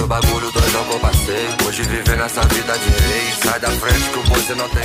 O bagulho eu passei. Hoje viver nessa vida de. Sai da frente que você não tem.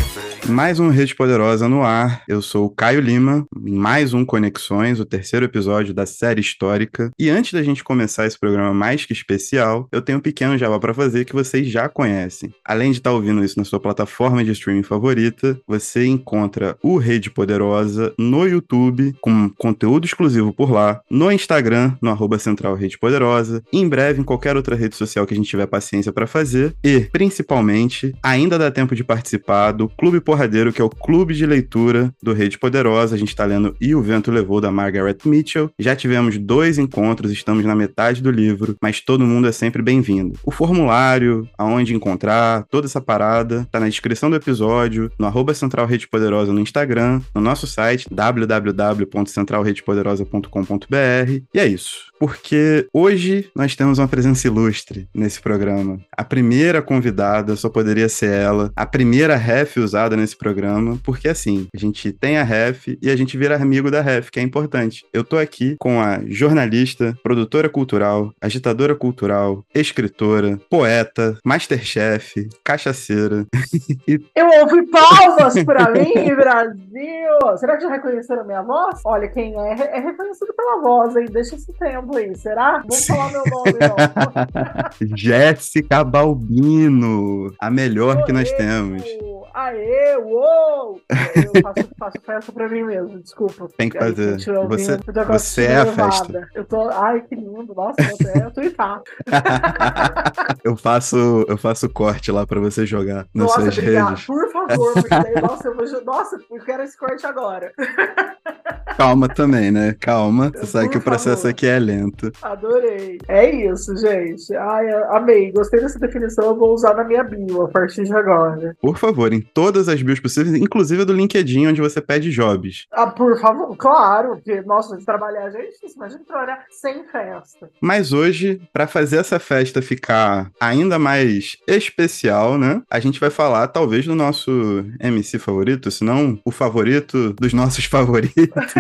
Mais um Rede Poderosa no ar. Eu sou o Caio Lima, em mais um Conexões, o terceiro episódio da série histórica. E antes da gente começar esse programa mais que especial, eu tenho um pequeno jabá para fazer que vocês já conhecem. Além de estar ouvindo isso na sua plataforma de streaming favorita, você encontra o Rede Poderosa no YouTube, com conteúdo exclusivo por lá, no Instagram, no arroba Central Rede Poderosa, em breve em qualquer outra rede social que a gente tiver paciência para fazer, e, principalmente, ainda dá tempo de participar do Clube Porradeiro, que é o clube de leitura do Rede Poderosa. A gente está E o Vento Levou, da Margaret Mitchell. Já tivemos dois encontros, estamos na metade do livro, mas todo mundo é sempre bem-vindo. O formulário, aonde encontrar, toda essa parada, tá na descrição do episódio, no arroba Central Rede Poderosa no Instagram, no nosso site www.centralredepoderosa.com.br. E é isso. Porque hoje nós temos uma presença ilustre nesse programa. A primeira convidada só poderia ser ela, a primeira ref usada nesse programa, porque assim, a gente tem a ref e a gente vira amigo da ref, que é importante. Eu tô aqui com a jornalista, produtora cultural, agitadora cultural, escritora, poeta, masterchef, cachaceira. Eu ouvi palmas pra mim, Brasil! Será que já reconheceram minha voz? Olha, quem é, é reconhecido pela voz, hein? Deixa esse tempo aí, será? Vamos falar meu nome, não. Jéssica Balbino, a melhor que nós temos. Aê, uou! Eu faço, faço festa pra mim mesmo, desculpa. Tem que Aí, fazer. eu Você- com você é a festa. Eu tô, ai, que lindo, nossa, eu tô, irritada. eu faço eu faço corte lá pra você jogar nas Nossa, suas obrigada, redes. por favor, porque daí, nossa, eu vou, nossa, eu quero esse corte agora. Calma também, né? Calma. Você sabe que o processo aqui é lento. Adorei. É isso, gente. Ai, amei. Gostei dessa definição. Eu vou usar na minha bio a partir de agora. Por favor, em todas as bios possíveis, inclusive a do LinkedIn, onde você pede jobs. Ah, por favor, claro, porque, nossa, de trabalhar, gente, imagina trabalhar sem festa. Mas hoje, pra fazer essa festa ficar ainda mais especial, né? A gente vai falar talvez do nosso MC favorito, se não o favorito dos nossos favoritos.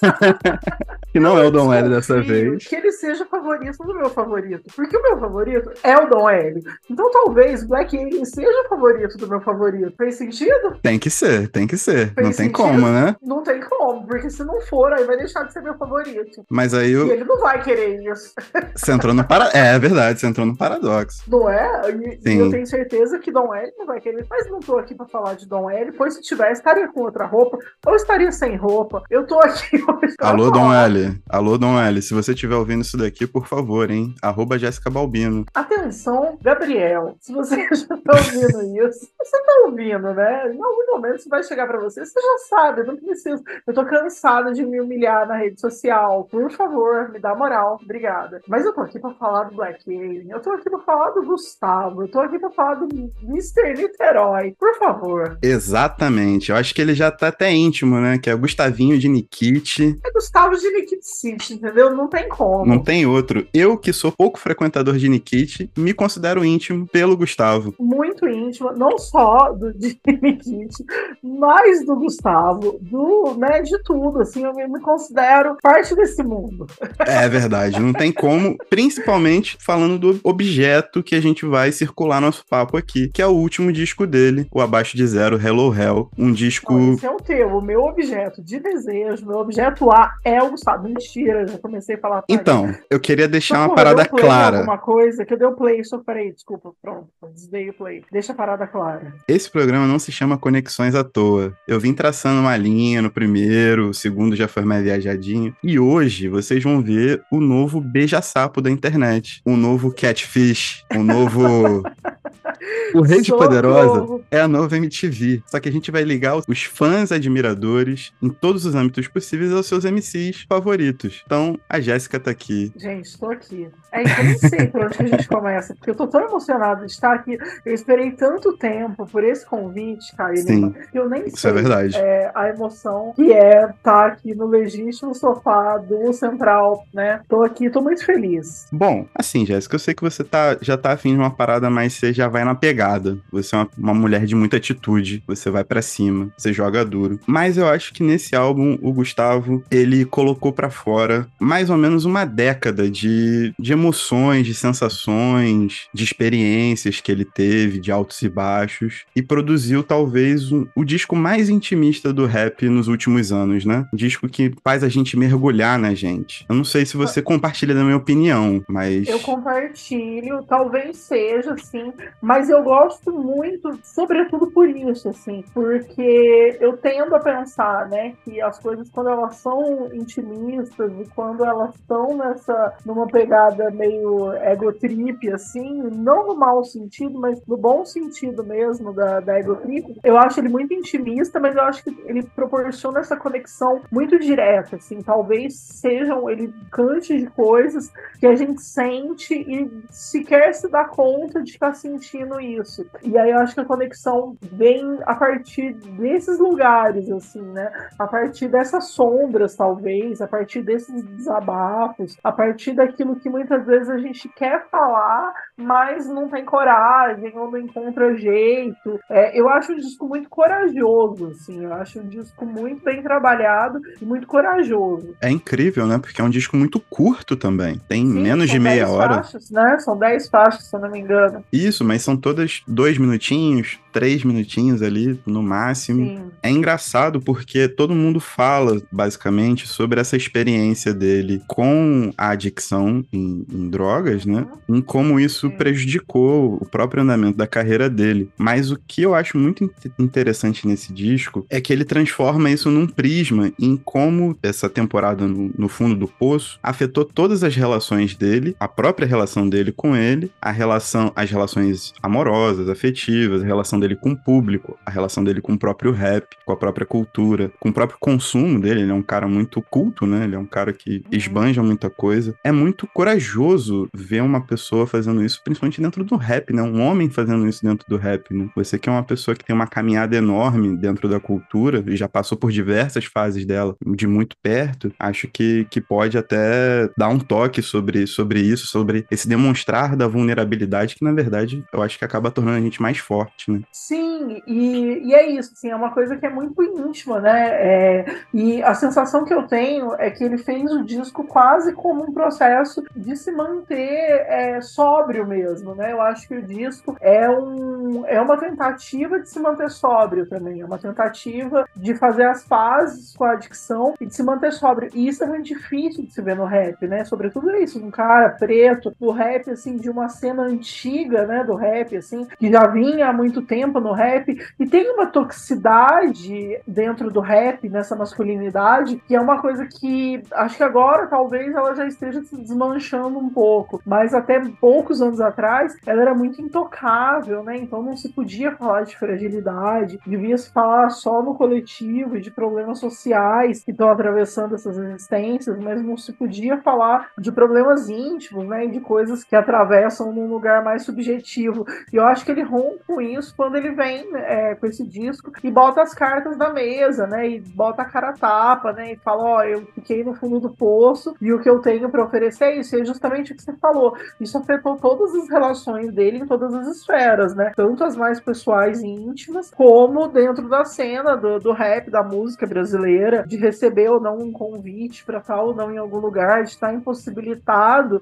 que não é o Dom L dessa vez. Que ele seja favorito do meu favorito. Porque o meu favorito é o Dom L. Então talvez Black Alien seja o favorito do meu favorito. Fez sentido? Tem que ser, tem que ser. Fez não tem sentido? como, né? Não tem como, porque se não for, aí vai deixar de ser meu favorito. Mas aí E o- ele não vai querer isso. você entrou no para... É, é verdade, você entrou no paradoxo. Não é? E, e Sim. eu tenho certeza que Dom L não vai querer. Mas não tô aqui pra falar de Dom L, pois se tivesse, estaria com outra roupa, ou estaria sem roupa. Eu tô aqui hoje Alô, Dom falar. Alô, Dom L. Se você estiver ouvindo isso daqui, por favor, hein? Arroba Jéssica Balbino. Atenção, Gabriel. Se você já tá ouvindo isso, você tá ouvindo, né? Em algum momento isso vai chegar pra você. Você já sabe, eu não preciso. Eu tô cansada de me humilhar na rede social. Por favor, me dá moral. Obrigada. Mas eu tô aqui pra falar do Black Alien. Eu tô aqui pra falar do Gustavo. Eu tô aqui pra falar do Mr. Niterói. Por favor. Exatamente. Eu acho que ele já tá até íntimo, né? Que é o Gustavinho de Nikit. É Gustavo de Nikit City, entendeu? Não tem como. Não tem outro. Eu, que sou pouco frequentador de Nikit, me considero íntimo pelo Gustavo. muito íntima, não só do de Nikit, mas do Gustavo, do, né, de tudo, assim, eu me, me considero parte desse mundo. É verdade, não tem como, principalmente falando do objeto que a gente vai circular nosso papo aqui, que é o último disco dele, o Abaixo de Zero, Hello Hell, um disco... Não, esse é o teu, o meu objeto de desejo, meu objeto A é o Gustavo. Mentira, já comecei a falar. Então, eu queria deixar Mas, uma pô, parada play clara. Alguma coisa que eu dei o play, só parei, desculpa, pronto, desdei o play. Deixa a parada clara. Esse programa não se chama Conexões à toa. Eu vim traçando uma linha no primeiro, o segundo já foi mais viajadinho. E hoje vocês vão ver o novo beija-sapo da internet. O novo Catfish. O novo. O Rede Socorro. Poderosa é a nova MTV. Só que a gente vai ligar os fãs admiradores em todos os âmbitos possíveis aos seus MCs favoritos. Então, a Jéssica tá aqui. Gente, tô aqui. É que eu nem sei por onde que a gente começa, porque eu tô tão emocionada de estar aqui. Eu esperei tanto tempo por esse convite, Caio Sim. Eu nem Isso sei é verdade. é, a emoção que é estar aqui no legítimo sofá do Central, né? Tô aqui, tô muito feliz. Bom, assim, Jéssica, eu sei que você tá, já tá afim de uma parada, mas você já vai na na pegada, você é uma, uma mulher de muita atitude, você vai para cima, você joga duro. Mas eu acho que nesse álbum o Gustavo, ele colocou para fora mais ou menos uma década de, de emoções, de sensações, de experiências que ele teve, de altos e baixos, e produziu talvez um, o disco mais intimista do rap nos últimos anos, né? Um disco que faz a gente mergulhar na gente. Eu não sei se você compartilha da minha opinião, mas. Eu compartilho, talvez seja, assim, mas eu gosto muito, sobretudo por isso, assim, porque eu tendo a pensar, né, que as coisas, quando elas são intimistas e quando elas estão nessa, numa pegada meio ego trip, assim, não no mau sentido, mas no bom sentido mesmo da, da ego trip, eu acho ele muito intimista, mas eu acho que ele proporciona essa conexão muito direta, assim, talvez sejam, ele cante de coisas que a gente sente e sequer se dá conta de estar sentindo isso. E aí eu acho que a conexão vem a partir desses lugares, assim, né? A partir dessas sombras, talvez, a partir desses desabafos, a partir daquilo que muitas vezes a gente quer falar, mas não tem coragem ou não encontra jeito. É, eu acho um disco muito corajoso, assim, eu acho um disco muito bem trabalhado e muito corajoso. É incrível, né? Porque é um disco muito curto também. Tem Sim, menos de meia hora. Faixas, né? São 10 faixas, se eu não me engano. Isso, mas são todas dois minutinhos, três minutinhos ali no máximo. Sim. É engraçado porque todo mundo fala, basicamente, sobre essa experiência dele com a adicção em, em drogas, né? Uhum. Em como isso Sim. prejudicou o próprio andamento da carreira dele. Mas o que eu acho muito interessante nesse disco é que ele transforma isso num prisma em como essa temporada no, no fundo do poço afetou todas as relações dele, a própria relação dele com ele, a relação, as relações amorosas, afetivas, a relação dele com o público, a relação dele com o próprio rap, com a própria cultura, com o próprio consumo dele. Ele é um cara muito culto, né? Ele é um cara que esbanja muita coisa. É muito corajoso ver uma pessoa fazendo isso, principalmente dentro do rap, né? Um homem fazendo isso dentro do rap, né? Você que é uma pessoa que tem uma caminhada enorme dentro da cultura e já passou por diversas fases dela de muito perto, acho que, que pode até dar um toque sobre, sobre isso, sobre esse demonstrar da vulnerabilidade que, na verdade, eu acho que acaba tornando a gente mais forte, né? Sim, e, e é isso, assim, é uma coisa que é muito íntima, né? É, e a sensação que eu tenho é que ele fez o disco quase como um processo de se manter é, sóbrio mesmo, né? Eu acho que o disco é, um, é uma tentativa de se manter sóbrio também, é uma tentativa de fazer as pazes com a adicção e de se manter sóbrio. E isso é muito difícil de se ver no rap, né? Sobretudo isso, um cara preto, o rap, assim, de uma cena antiga, né, do rap, assim, que já vinha há muito tempo no rap, e tem uma toxicidade dentro do rap, nessa masculinidade, que é uma coisa que acho que agora talvez ela já esteja se desmanchando um pouco, mas até poucos anos atrás ela era muito intocável, né? Então não se podia falar de fragilidade, devia se falar só no coletivo e de problemas sociais que estão atravessando essas existências, mas não se podia falar de problemas íntimos, né? De coisas que atravessam num lugar mais subjetivo. E eu acho que ele rompe com isso quando ele vem é, com esse disco e bota as cartas na mesa, né? E bota a cara tapa, né? E fala: Ó, oh, eu fiquei no fundo do poço e o que eu tenho para oferecer é isso. E é justamente o que você falou. Isso afetou todas as relações dele em todas as esferas, né? Tanto as mais pessoais e íntimas, como dentro da cena do, do rap, da música brasileira, de receber ou não um convite para estar ou não em algum lugar, de estar impossibilitado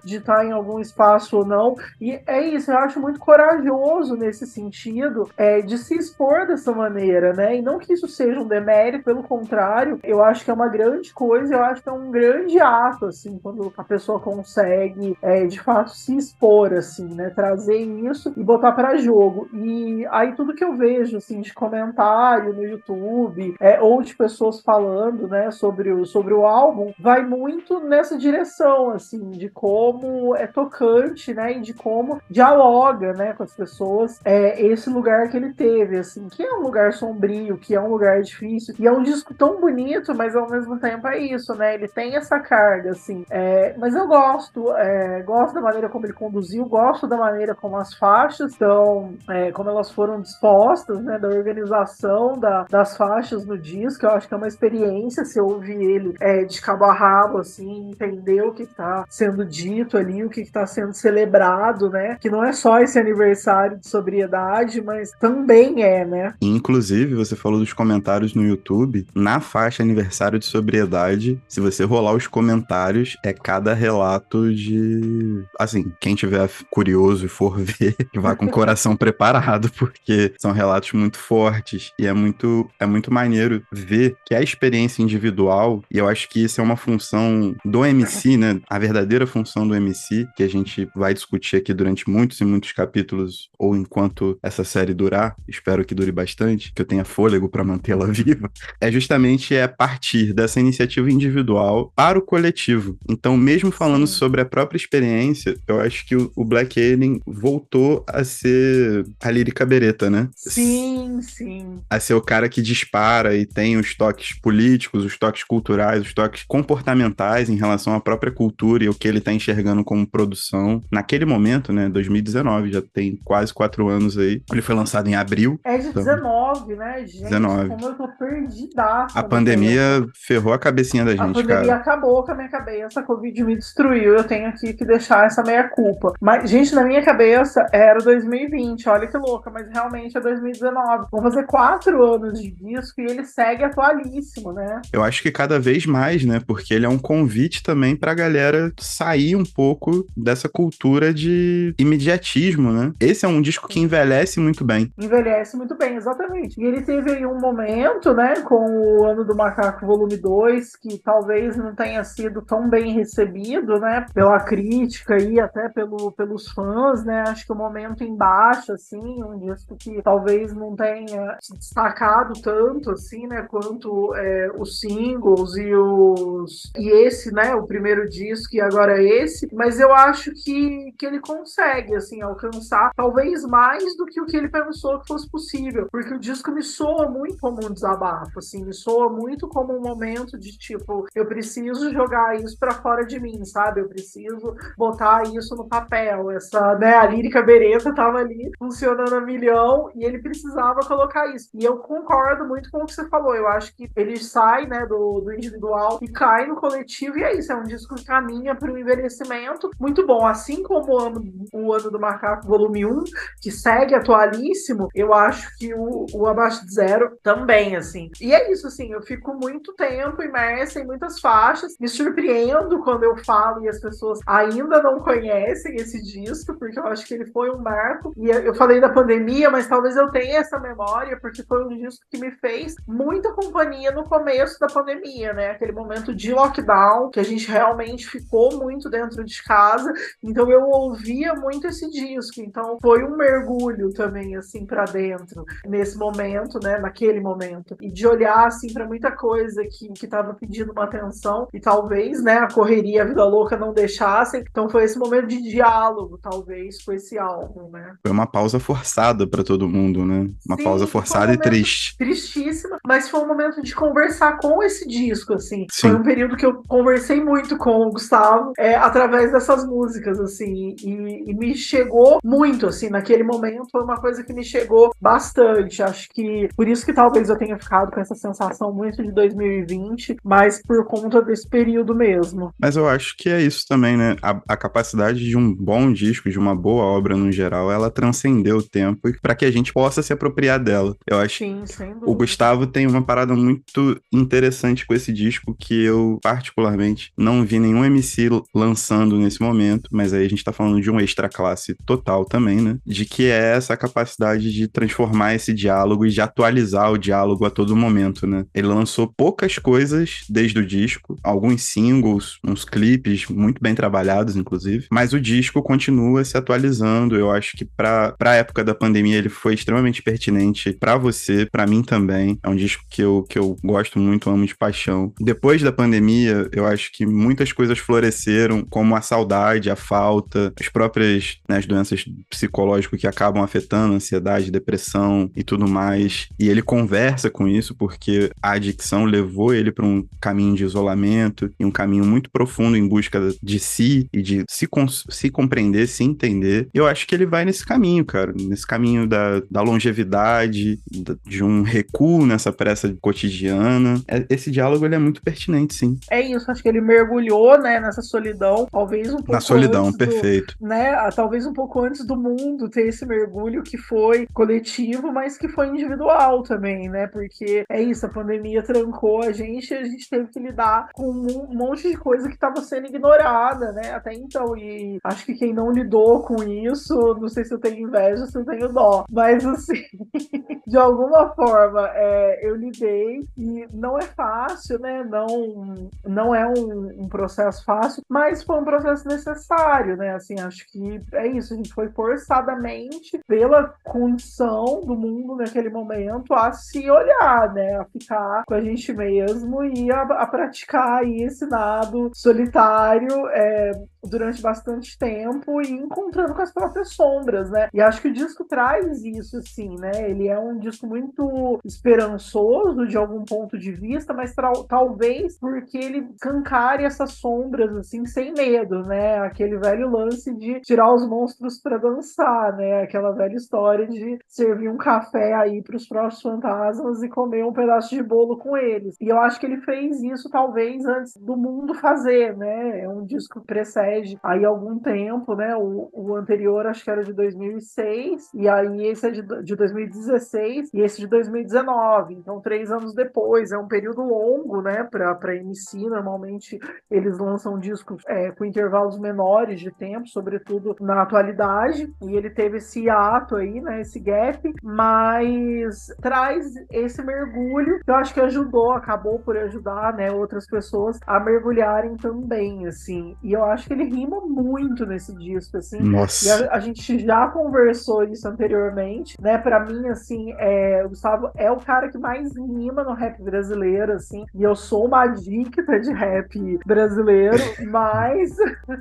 de estar em algum espaço ou não. E é isso, eu acho muito corajoso nesse sentido é, de se expor dessa maneira, né? E não que isso seja um demérito, pelo contrário, eu acho que é uma grande coisa, eu acho que é um grande ato, assim, quando a pessoa consegue é, de fato se expor, assim, né? Trazer isso e botar para jogo. E aí tudo que eu vejo, assim, de comentário no YouTube, é, ou de pessoas falando, né, sobre o, sobre o álbum, vai muito nessa direção, assim, de como é tocante, né, e de como dialoga, né, com as pessoas, é, esse lugar que ele teve, assim, que é um lugar sombrio, que é um lugar difícil, e é um disco tão bonito, mas ao mesmo tempo é isso, né? Ele tem essa carga, assim. É, mas eu gosto, é, gosto da maneira como ele conduziu, gosto da maneira como as faixas estão, é, como elas foram dispostas, né? Da organização da, das faixas no disco. Eu acho que é uma experiência se ouvir ele é, de cabo a rabo, assim, entender o que está sendo dito ali, o que está sendo celebrado, né? Que não é só esse aniversário de sobriedade, mas também é, né? Inclusive, você falou dos comentários no YouTube, na faixa aniversário de sobriedade, se você rolar os comentários, é cada relato de. Assim, quem tiver curioso e for ver, vá com o coração preparado, porque são relatos muito fortes e é muito, é muito maneiro ver que a experiência individual, e eu acho que isso é uma função do MC, né? A verdadeira função do MC, que a gente vai discutir aqui durante muitos e muitos capítulos, ou enquanto essa série durar, espero que dure bastante, que eu tenha fôlego para mantê-la viva, é justamente é partir dessa iniciativa individual para o coletivo. Então, mesmo falando sobre a própria experiência, eu acho que o, Black Alien voltou a ser a lírica bereta, né? Sim, sim. A ser o cara que dispara e tem os toques políticos, os toques culturais, os toques comportamentais em relação à própria cultura e o que ele está enxergando como produção. Naquele momento, né, 2019, já tem quase quatro anos aí. Ele foi lançado em abril. É de então... 19, né, gente? 19. Como eu tô perdidaço. A pandemia ferrou a cabecinha da gente, cara. A pandemia cara. acabou com a minha cabeça, a Covid me destruiu, eu tenho aqui que deixar essa meia culpa. Mas, gente, na minha cabeça era 2020, olha que louca, mas realmente é 2019. Vão fazer quatro anos de disco e ele segue atualíssimo, né? Eu acho que cada vez mais, né? Porque ele é um convite também pra galera sair um pouco dessa cultura de imediatismo, né? Esse é um disco que envelhece muito bem. Envelhece muito bem, exatamente. E ele teve aí um momento, né, com o Ano do Macaco Volume 2, que talvez não tenha sido tão bem recebido, né, pela crítica e até pelo, pelos fãs, né? Acho que o momento embaixo, assim, um disco que talvez não tenha se destacado tanto, assim, né, quanto é, os singles e os e esse, né, o primeiro disco e agora esse, mas eu acho que, que ele consegue, assim, alcançar talvez mais do que o que ele pensou que fosse possível, porque o disco me soa muito como um desabafo, assim, me soa muito como um momento de tipo, eu preciso jogar isso para fora de mim, sabe? Eu preciso botar isso no papel. Essa, né, a lírica bereta tava ali funcionando a milhão e ele precisava colocar isso. E eu concordo muito com o que você falou. Eu acho que ele sai, né, do, do individual e cai no coletivo e é isso, é um disco que caminha para o envelhecimento muito bom, assim como o ano, o ano do Macaco volume 1, que segue atualíssimo, eu acho que o, o Abaixo de Zero também, assim. E é isso, assim, eu fico muito tempo imersa em muitas faixas, me surpreendo quando eu falo e as pessoas ainda não conhecem esse disco, porque eu acho que ele foi um marco. E eu falei da pandemia, mas talvez eu tenha essa memória, porque foi um disco que me fez muita companhia no começo da pandemia, né? Aquele momento de lockdown, que a gente realmente ficou muito dentro de casa, então eu ouvia muito esse disco. Então foi um mergulho também, assim, para dentro, nesse momento, né? Naquele momento. E de olhar, assim, para muita coisa que, que tava pedindo uma atenção e talvez, né, a correria, a vida louca não deixassem. Então foi esse momento de diálogo, talvez, com esse álbum, né? Foi uma pausa forçada para todo mundo, né? Uma Sim, pausa forçada um e triste. Tristíssima, mas foi um momento de conversar com esse disco, assim. Sim. Foi um período que eu conversei muito com o Gustavo é, através dessas músicas, assim, e, e me chegou muito, assim, naquele momento foi uma coisa que me chegou bastante. Acho que por isso que talvez eu tenha ficado com essa sensação muito de 2020, mas por conta desse período mesmo. Mas eu acho que é isso também, né? A, a capacidade de um bom disco, de uma boa obra no geral, ela transcendeu o tempo para que a gente possa se apropriar dela. Eu acho Sim, o Gustavo tem uma parada muito interessante com esse disco que eu particularmente não vi nenhum MC lançando nesse momento, mas aí a gente tá falando de um extra classe total também, né? De que é essa capacidade de transformar esse diálogo e de atualizar o diálogo a todo momento, né? Ele lançou poucas coisas desde o disco, alguns singles, uns clipes muito bem trabalhados, inclusive, mas o disco continua se atualizando. Eu acho que para a época da pandemia ele foi extremamente pertinente para você, para mim também. É um disco que eu, que eu gosto muito, amo de paixão. Depois da pandemia, eu acho que muitas coisas floresceram, como a saudade, a falta, as próprias né, as doenças psicológicas que acabam afetando a ansiedade ansiedade, depressão e tudo mais. E ele conversa com isso porque a adicção levou ele para um caminho de isolamento e um caminho muito profundo em busca de si e de se, se compreender, se entender. Eu acho que ele vai nesse caminho, cara, nesse caminho da, da longevidade, de um recuo nessa pressa cotidiana. É, esse diálogo ele é muito pertinente, sim. É isso, acho que ele mergulhou, né, nessa solidão, talvez um pouco Na solidão, perfeito. Do, né, talvez um pouco antes do mundo ter esse mergulho que foi coletivo, mas que foi individual também, né? Porque é isso, a pandemia trancou a gente, a gente teve que lidar com um monte de coisa que estava sendo ignorada, né? Até então, e acho que quem não lidou com isso, não sei se eu tenho inveja, se eu tenho dó, mas assim, de alguma forma, é, eu lidei e não é fácil, né? Não, não é um, um processo fácil, mas foi um processo necessário, né? Assim, acho que é isso, a gente foi forçadamente pela condição do mundo naquele momento a se olhar, né? A ficar com a gente mesmo e a, a praticar aí esse nado solitário é, durante bastante tempo e encontrando com as próprias sombras, né? E acho que o disco traz isso, assim, né? Ele é um disco muito esperançoso de algum ponto de vista, mas talvez porque ele cancare essas sombras, assim, sem medo, né? Aquele velho lance de tirar os monstros para dançar, né? Aquela velha história de servir um café aí para os próprios fantasmas e comer um pedaço de bolo com eles. E eu acho que ele fez isso talvez antes do mundo fazer, né? É um disco que precede aí algum tempo, né? O, o anterior acho que era de 2006 e aí esse é de, de 2016 e esse de 2019. Então três anos depois é um período longo, né? Para MC normalmente eles lançam discos é, com intervalos menores de tempo, sobretudo na atualidade. E ele teve esse ato aí, né? Esse gap, mas traz esse mergulho que eu acho que ajudou, acabou por ajudar, né? Outras pessoas a mergulharem também, assim. E eu acho que ele rima muito nesse disco, assim. Nossa. E a, a gente já conversou isso anteriormente, né? Para mim, assim, é, o Gustavo é o cara que mais rima no rap brasileiro, assim. E eu sou uma adicta de rap brasileiro, mas,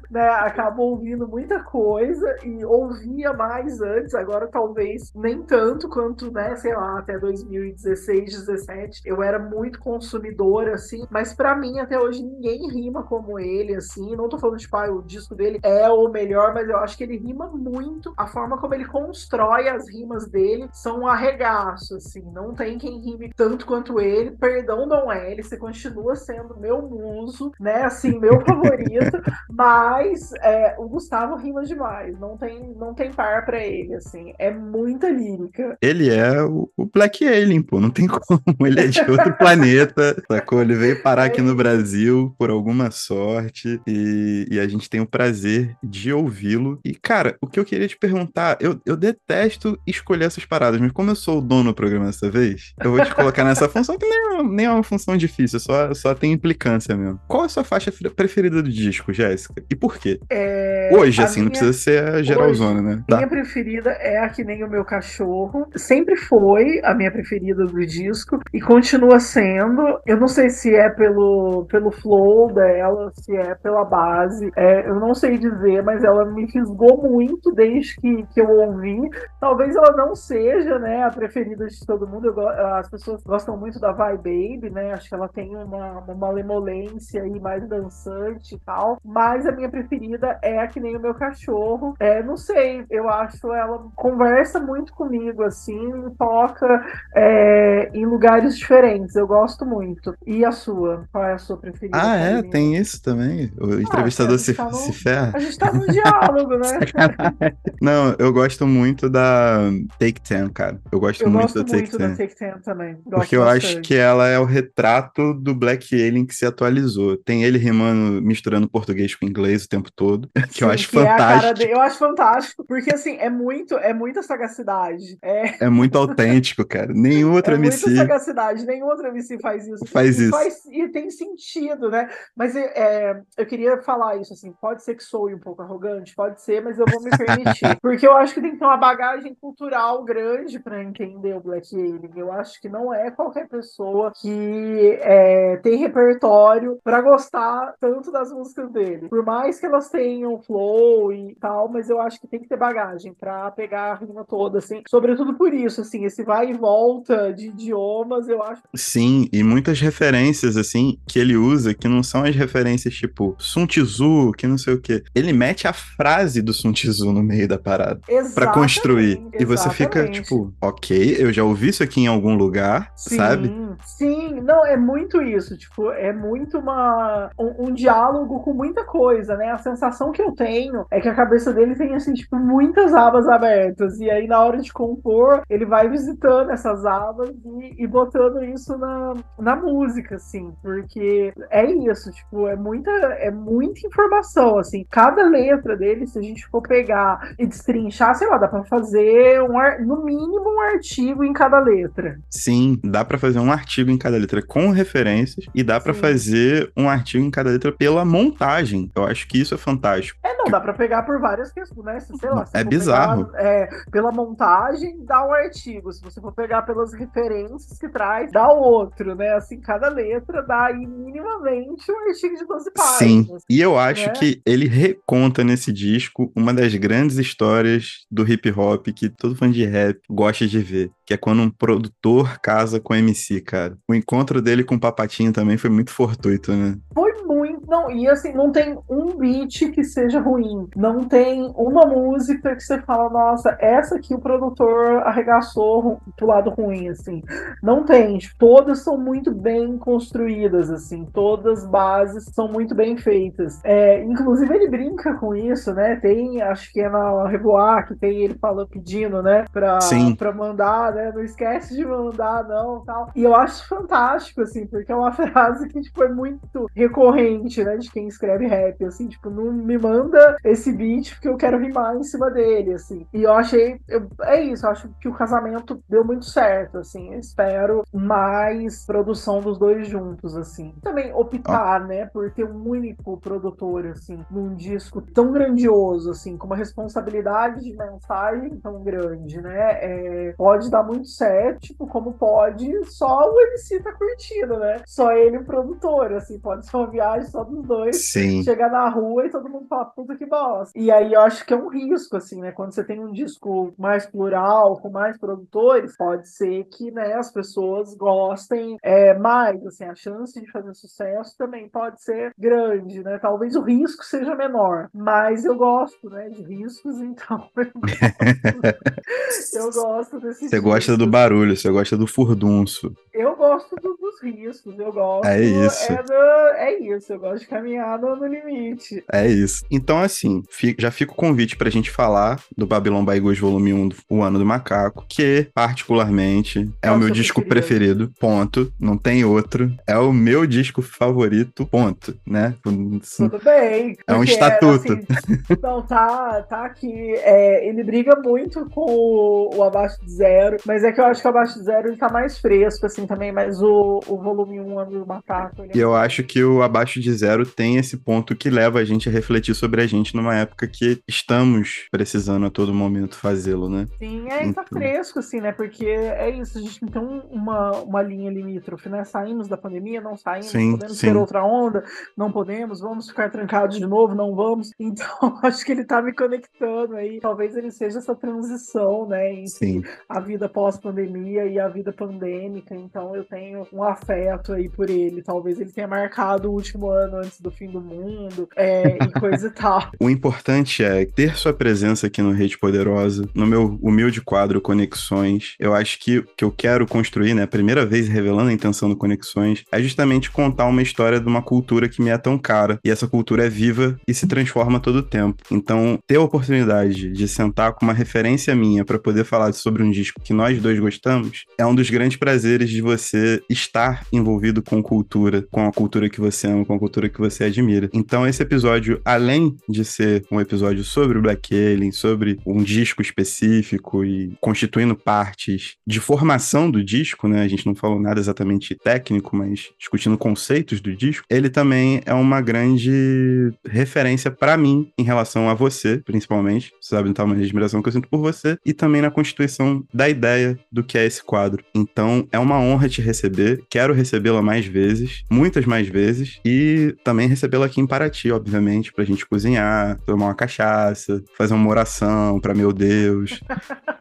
né? Acabo ouvindo muita coisa e ouvia mais antes. Agora, talvez nem tanto quanto, né? Sei lá, até 2016, 17. Eu era muito consumidora, assim. Mas para mim, até hoje, ninguém rima como ele, assim. Não tô falando, tipo, ah, o disco dele é o melhor, mas eu acho que ele rima muito. A forma como ele constrói as rimas dele são um arregaço, assim. Não tem quem rime tanto quanto ele. Perdão, Dom L, você continua sendo meu muso, né? Assim, meu favorito. mas é, o Gustavo rima demais. Não tem, não tem par para ele, assim. É muita lírica. Ele é o, o Black Alien, pô. Não tem como. Ele é de outro planeta, sacou? Ele veio parar aqui no Brasil por alguma sorte e, e a gente tem o prazer de ouvi-lo. E, cara, o que eu queria te perguntar, eu, eu detesto escolher essas paradas, mas como eu sou o dono do programa dessa vez, eu vou te colocar nessa função que nem, é nem é uma função difícil, só, só tem implicância mesmo. Qual é a sua faixa preferida do disco, Jéssica? E por quê? É... Hoje, assim, minha... não precisa ser a geralzona, né? Tá. Minha preferida é a Que Nem o Meu Cachorro. Sempre foi a minha preferida do disco e continua sendo. Eu não sei se é pelo, pelo flow dela, se é pela base. É, eu não sei dizer, mas ela me fisgou muito desde que, que eu ouvi. Talvez ela não seja né, a preferida de todo mundo. Eu, as pessoas gostam muito da Vai Baby, né? Acho que ela tem uma, uma malemolência aí mais dançante e tal. Mas a minha preferida é a que nem o meu cachorro. É, não sei, eu acho ela conversa muito comigo, assim, toca é, em lugares diferentes. Eu gosto muito. E a sua? Qual é a sua preferida? Ah, é? Tem isso também? O ah, entrevistador se, tá no, se ferra? A gente tá no diálogo, né? Não, eu gosto muito da Take Ten, cara. Eu gosto eu muito gosto da Take muito Ten. Da Take Ten também. Gosto Porque eu bastante. acho que ela é o retrato do Black Alien que se atualizou. Tem ele rimando, misturando português com inglês o tempo todo, que eu acho é fantástico. É eu acho fantástico, porque assim, é muito, é muita sagacidade. É, é muito autêntico, cara. Nenhum outro é MC. Muita sagacidade, nenhum outro MC faz isso. Faz e isso. Faz, e tem sentido, né? Mas é, eu queria falar isso, assim. Pode ser que soe um pouco arrogante, pode ser, mas eu vou me permitir. porque eu acho que tem que ter uma bagagem cultural grande para entender o Black Alien. Eu acho que não é qualquer pessoa que é, tem repertório para gostar tanto das músicas dele. Por mais que elas tenham flow e tal, mas eu acho que tem que ter bagagem para pegar a rima toda, assim. Sobretudo por isso, assim, esse vai e volta de idiomas, eu acho. Sim, e muitas referências, assim, que ele usa, que não são as referências tipo Sun Tzu, que não sei o quê. Ele mete a frase do Sun Tzu no meio da parada para construir. E você fica tipo, ok, eu já ouvi isso aqui em algum lugar, sim, sabe? Sim, não, é muito isso. Tipo, é muito uma um, um, diálogo com muita coisa, né? A sensação que eu tenho é que a cabeça dele tem, assim, tipo, muitas abas abertas. E aí, na hora de compor, ele vai visitando essas abas e, e botando isso na, na música, assim, porque é isso, tipo, é muita, é muita informação, assim. Cada letra dele, se a gente for pegar e destrinchar, sei lá, dá pra fazer um, no mínimo um artigo em cada letra. Sim, dá para fazer um artigo em cada letra com referências e dá para fazer um artigo em cada letra pela montagem. Eu acho que isso é fantástico. É, não, dá para pegar por várias questões, né? Sei lá, é bizarro. Pegar, é, pela montagem, dá um artigo. Se você for pegar pelas referências que traz, dá outro, né? Assim, cada letra dá aí minimamente um artigo de 12 páginas. Sim, e eu acho né? que ele reconta nesse disco uma das grandes histórias do hip hop que todo fã de rap gosta de ver, que é quando um produtor casa com MC, cara. O encontro dele com o Papatinho também foi muito fortuito, né? Foi muito. Não, e assim, não tem um beat que seja ruim. Não tem uma música que você fala, nossa, essa aqui o produtor arregaçou pro lado ruim, assim. Não tem. Todas são muito bem construídas, assim. Todas as bases são muito bem feitas. É, inclusive, ele brinca com isso, né? Tem, acho que é na Revoar, que tem ele falando, pedindo, né? Pra, Sim. pra mandar, né? Não esquece de mandar, não, tal. E eu acho fantástico, assim, porque é uma frase que, tipo, é muito recorrente, né? De quem escreve rap, assim, tipo, não me manda esse beat porque eu quero rimar em cima dele, assim. E eu achei, eu, é isso, eu acho que o casamento deu muito certo, assim. Eu espero mais produção dos dois juntos, assim. Também optar, ah. né, por ter um único produtor, assim, num disco tão grandioso, assim, com uma responsabilidade de mensagem tão grande, né? É, pode dar muito certo, tipo, como pode só o MC tá curtindo, né? Só ele o produtor, assim, pode ser uma viagem só dos dois. Sim. Chegar na rua e todo mundo fala, puta que bosta. E aí eu acho que é um risco, assim, né? Quando você tem um disco mais plural, com mais produtores, pode ser que, né, as pessoas gostem é, mais, assim, a chance de fazer sucesso também pode ser grande, né? Talvez o risco seja menor, mas eu gosto, né, de riscos, então eu gosto, eu gosto desse Você gosta do barulho, você gosta do furdunço. Eu gosto do, dos riscos, eu gosto. É isso. É, do, é isso, eu gosto de caminhar no, no limite. É isso. Então, assim, já fica o convite pra gente falar do Babylon Baigus Volume 1, O Ano do Macaco, que, particularmente, é, é o meu disco preferido. preferido. ponto. Não tem outro. É o meu disco favorito, ponto, né? Tudo bem. É um estatuto. Assim, não, tá, tá aqui. É, ele briga muito com o, o Abaixo de Zero, mas é que eu acho que o Abaixo de Zero ele tá mais fresco, assim, também, mas o, o volume 1 Ano do Macaco. E eu acho que o Abaixo de Zero tem esse ponto que leva a gente a refletir sobre a gente numa época que estamos precisando a todo momento fazê-lo, né? Sim, é, então... tá fresco, assim, né? Porque é isso, a gente tem uma, uma linha limítrofe, né? Saímos da pandemia, não saímos, sim, podemos sim. ter outra onda, não podemos, vamos ficar trancados de novo, não vamos. Então, acho que ele tá me conectando aí. Talvez ele seja essa transição, né? Entre sim. a vida pós-pandemia e a vida pandêmica. Então, eu tenho um afeto aí por ele. Talvez ele tenha marcado o último ano antes do fim do mundo é, e coisa e tal. O importante é ter sua presença aqui no Rede Poderosa, no meu humilde quadro Conexões. Eu acho que que eu quero construir, né, a primeira vez revelando a intenção do Conexões, é justamente contar uma história de uma cultura que me é tão cara. E essa cultura é viva e se transforma todo o tempo. Então, ter a oportunidade de sentar com uma referência minha para poder falar sobre um disco que nós dois gostamos é um dos grandes prazeres de você estar estar envolvido com cultura, com a cultura que você ama, com a cultura que você admira. Então, esse episódio, além de ser um episódio sobre o Black Alien, sobre um disco específico e constituindo partes de formação do disco, né? A gente não falou nada exatamente técnico, mas discutindo conceitos do disco, ele também é uma grande referência para mim em relação a você, principalmente. Você sabe o tamanho admiração que eu sinto por você e também na constituição da ideia do que é esse quadro. Então, é uma honra te receber. Quero recebê-la mais vezes, muitas mais vezes, e também recebê-la aqui em Paraty, obviamente, pra gente cozinhar, tomar uma cachaça, fazer uma oração para meu Deus.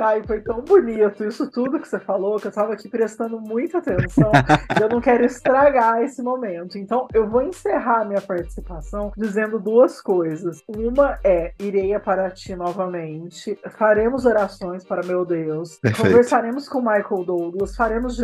Ai, foi tão bonito isso tudo que você falou, que eu estava aqui prestando muita atenção. eu não quero estragar esse momento. Então, eu vou encerrar minha participação dizendo duas coisas. Uma é: irei a Paraty novamente, faremos orações para meu Deus, Perfeito. conversaremos com Michael Douglas, faremos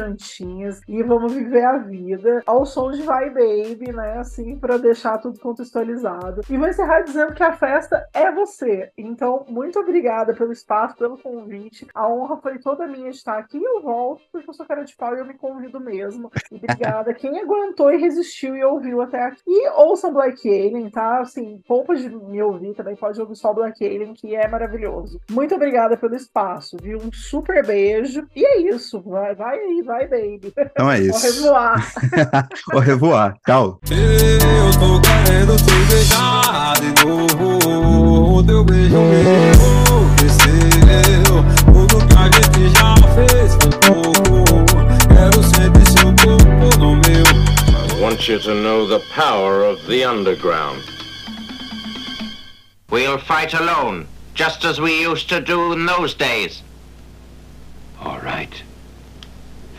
jantinhas e vamos viver a vida ao som de Vai Baby, né? Assim, para deixar tudo contextualizado. E vou encerrar dizendo que a festa é você. Então, muito obrigada pelo espaço, pelo convite. A honra foi toda minha de estar aqui. Eu volto porque eu sou cara de pau e eu me convido mesmo. E obrigada quem aguentou e resistiu e ouviu até aqui. E ouça Black Alien, tá? Assim, poupa de me ouvir também, pode ouvir só Black Alien, que é maravilhoso. Muito obrigada pelo espaço, viu? Um super beijo. E é isso. Vai, vai aí, vai, baby. Então é isso. Au revoar. Au revoar. Tchau. Eu tô querendo te beijar de novo. Teu beijo me enlouqueceu. Tudo que a gente já fez foi pouco. Quero sentir seu corpo no meu. I want you to know the power of the underground. We'll fight alone, just as we used to do in those days. All right.